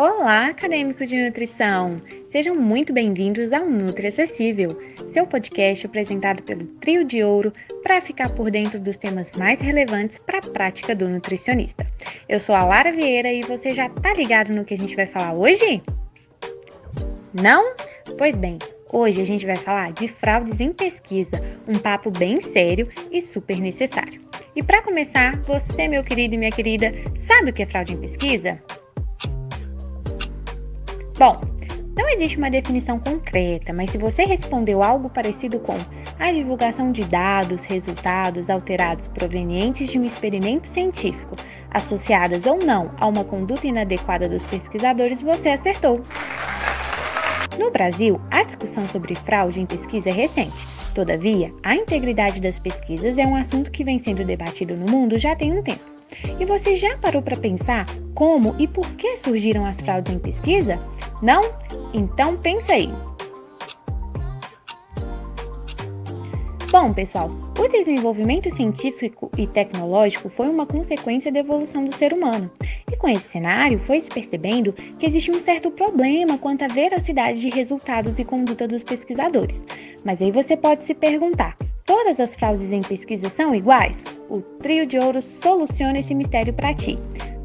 Olá, acadêmico de nutrição! Sejam muito bem-vindos ao Nutri Acessível, seu podcast apresentado pelo Trio de Ouro para ficar por dentro dos temas mais relevantes para a prática do nutricionista. Eu sou a Lara Vieira e você já tá ligado no que a gente vai falar hoje? Não? Pois bem, hoje a gente vai falar de fraudes em pesquisa, um papo bem sério e super necessário. E para começar, você, meu querido e minha querida, sabe o que é fraude em pesquisa? Bom, não existe uma definição concreta, mas se você respondeu algo parecido com a divulgação de dados, resultados alterados provenientes de um experimento científico, associadas ou não a uma conduta inadequada dos pesquisadores, você acertou. No Brasil, a discussão sobre fraude em pesquisa é recente. Todavia, a integridade das pesquisas é um assunto que vem sendo debatido no mundo já tem um tempo. E você já parou para pensar como e por que surgiram as fraudes em pesquisa? Não? Então pensa aí. Bom, pessoal, o desenvolvimento científico e tecnológico foi uma consequência da evolução do ser humano. E com esse cenário, foi se percebendo que existe um certo problema quanto à veracidade de resultados e conduta dos pesquisadores. Mas aí você pode se perguntar: Todas as fraudes em pesquisa são iguais? O trio de ouro soluciona esse mistério para ti.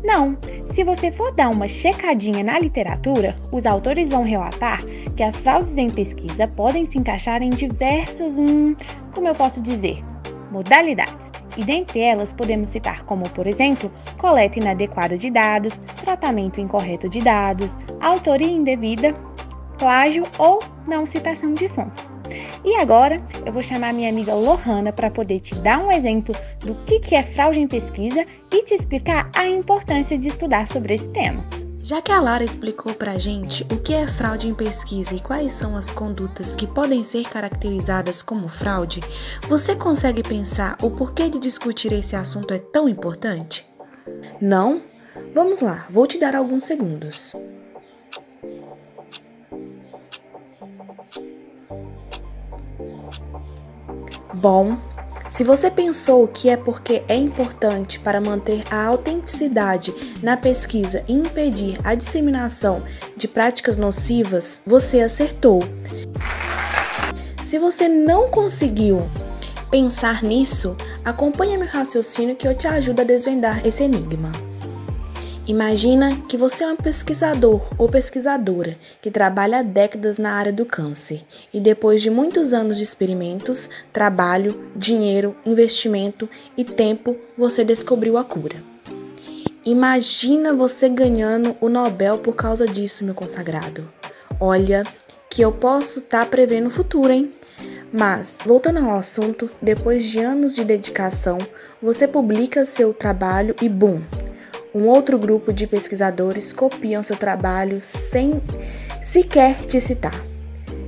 Não! Se você for dar uma checadinha na literatura, os autores vão relatar que as fraudes em pesquisa podem se encaixar em diversas, hum, como eu posso dizer, modalidades. E dentre elas podemos citar como, por exemplo, coleta inadequada de dados, tratamento incorreto de dados, autoria indevida, plágio ou não citação de fontes. E agora eu vou chamar minha amiga Lohana para poder te dar um exemplo do que é fraude em pesquisa e te explicar a importância de estudar sobre esse tema. Já que a Lara explicou pra gente o que é fraude em pesquisa e quais são as condutas que podem ser caracterizadas como fraude, você consegue pensar o porquê de discutir esse assunto é tão importante? Não? Vamos lá, vou te dar alguns segundos. Bom, se você pensou que é porque é importante para manter a autenticidade na pesquisa e impedir a disseminação de práticas nocivas, você acertou. Se você não conseguiu pensar nisso, acompanhe meu raciocínio que eu te ajudo a desvendar esse enigma. Imagina que você é um pesquisador ou pesquisadora que trabalha há décadas na área do câncer e depois de muitos anos de experimentos, trabalho, dinheiro, investimento e tempo, você descobriu a cura. Imagina você ganhando o Nobel por causa disso, meu consagrado. Olha, que eu posso estar tá prevendo o futuro, hein? Mas, voltando ao assunto, depois de anos de dedicação, você publica seu trabalho e boom, um outro grupo de pesquisadores copiam seu trabalho sem sequer te citar.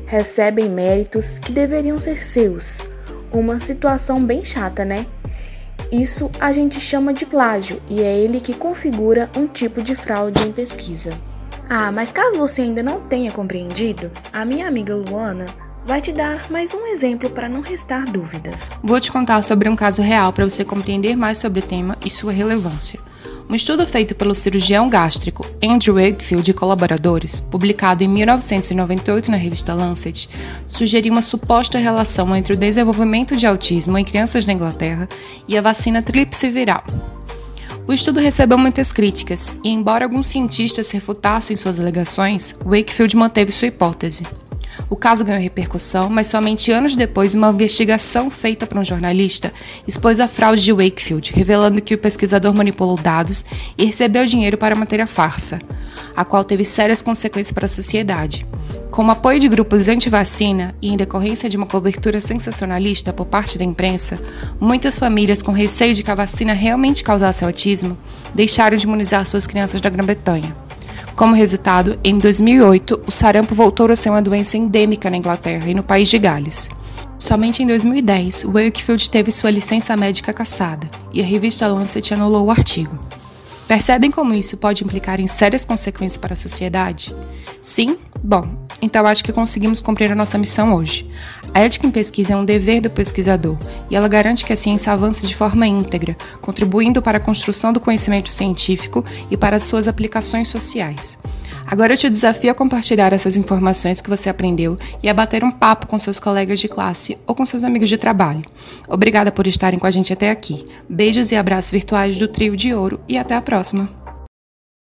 Recebem méritos que deveriam ser seus. Uma situação bem chata, né? Isso a gente chama de plágio e é ele que configura um tipo de fraude em pesquisa. Ah, mas caso você ainda não tenha compreendido, a minha amiga Luana vai te dar mais um exemplo para não restar dúvidas. Vou te contar sobre um caso real para você compreender mais sobre o tema e sua relevância. Um estudo feito pelo cirurgião gástrico Andrew Wakefield e colaboradores, publicado em 1998 na revista Lancet, sugeriu uma suposta relação entre o desenvolvimento de autismo em crianças na Inglaterra e a vacina tríplice viral. O estudo recebeu muitas críticas e, embora alguns cientistas refutassem suas alegações, Wakefield manteve sua hipótese. O caso ganhou repercussão, mas somente anos depois, uma investigação feita por um jornalista expôs a fraude de Wakefield, revelando que o pesquisador manipulou dados e recebeu dinheiro para manter a farsa, a qual teve sérias consequências para a sociedade. Com o apoio de grupos anti-vacina e em decorrência de uma cobertura sensacionalista por parte da imprensa, muitas famílias, com receio de que a vacina realmente causasse autismo, deixaram de imunizar suas crianças da Grã-Bretanha. Como resultado, em 2008, o sarampo voltou a ser uma doença endêmica na Inglaterra e no país de Gales. Somente em 2010, Wakefield teve sua licença médica cassada e a revista Lancet anulou o artigo. Percebem como isso pode implicar em sérias consequências para a sociedade? Sim? Bom, então acho que conseguimos cumprir a nossa missão hoje. A ética em pesquisa é um dever do pesquisador e ela garante que a ciência avance de forma íntegra, contribuindo para a construção do conhecimento científico e para as suas aplicações sociais. Agora eu te desafio a compartilhar essas informações que você aprendeu e a bater um papo com seus colegas de classe ou com seus amigos de trabalho. Obrigada por estarem com a gente até aqui. Beijos e abraços virtuais do Trio de Ouro e até a próxima!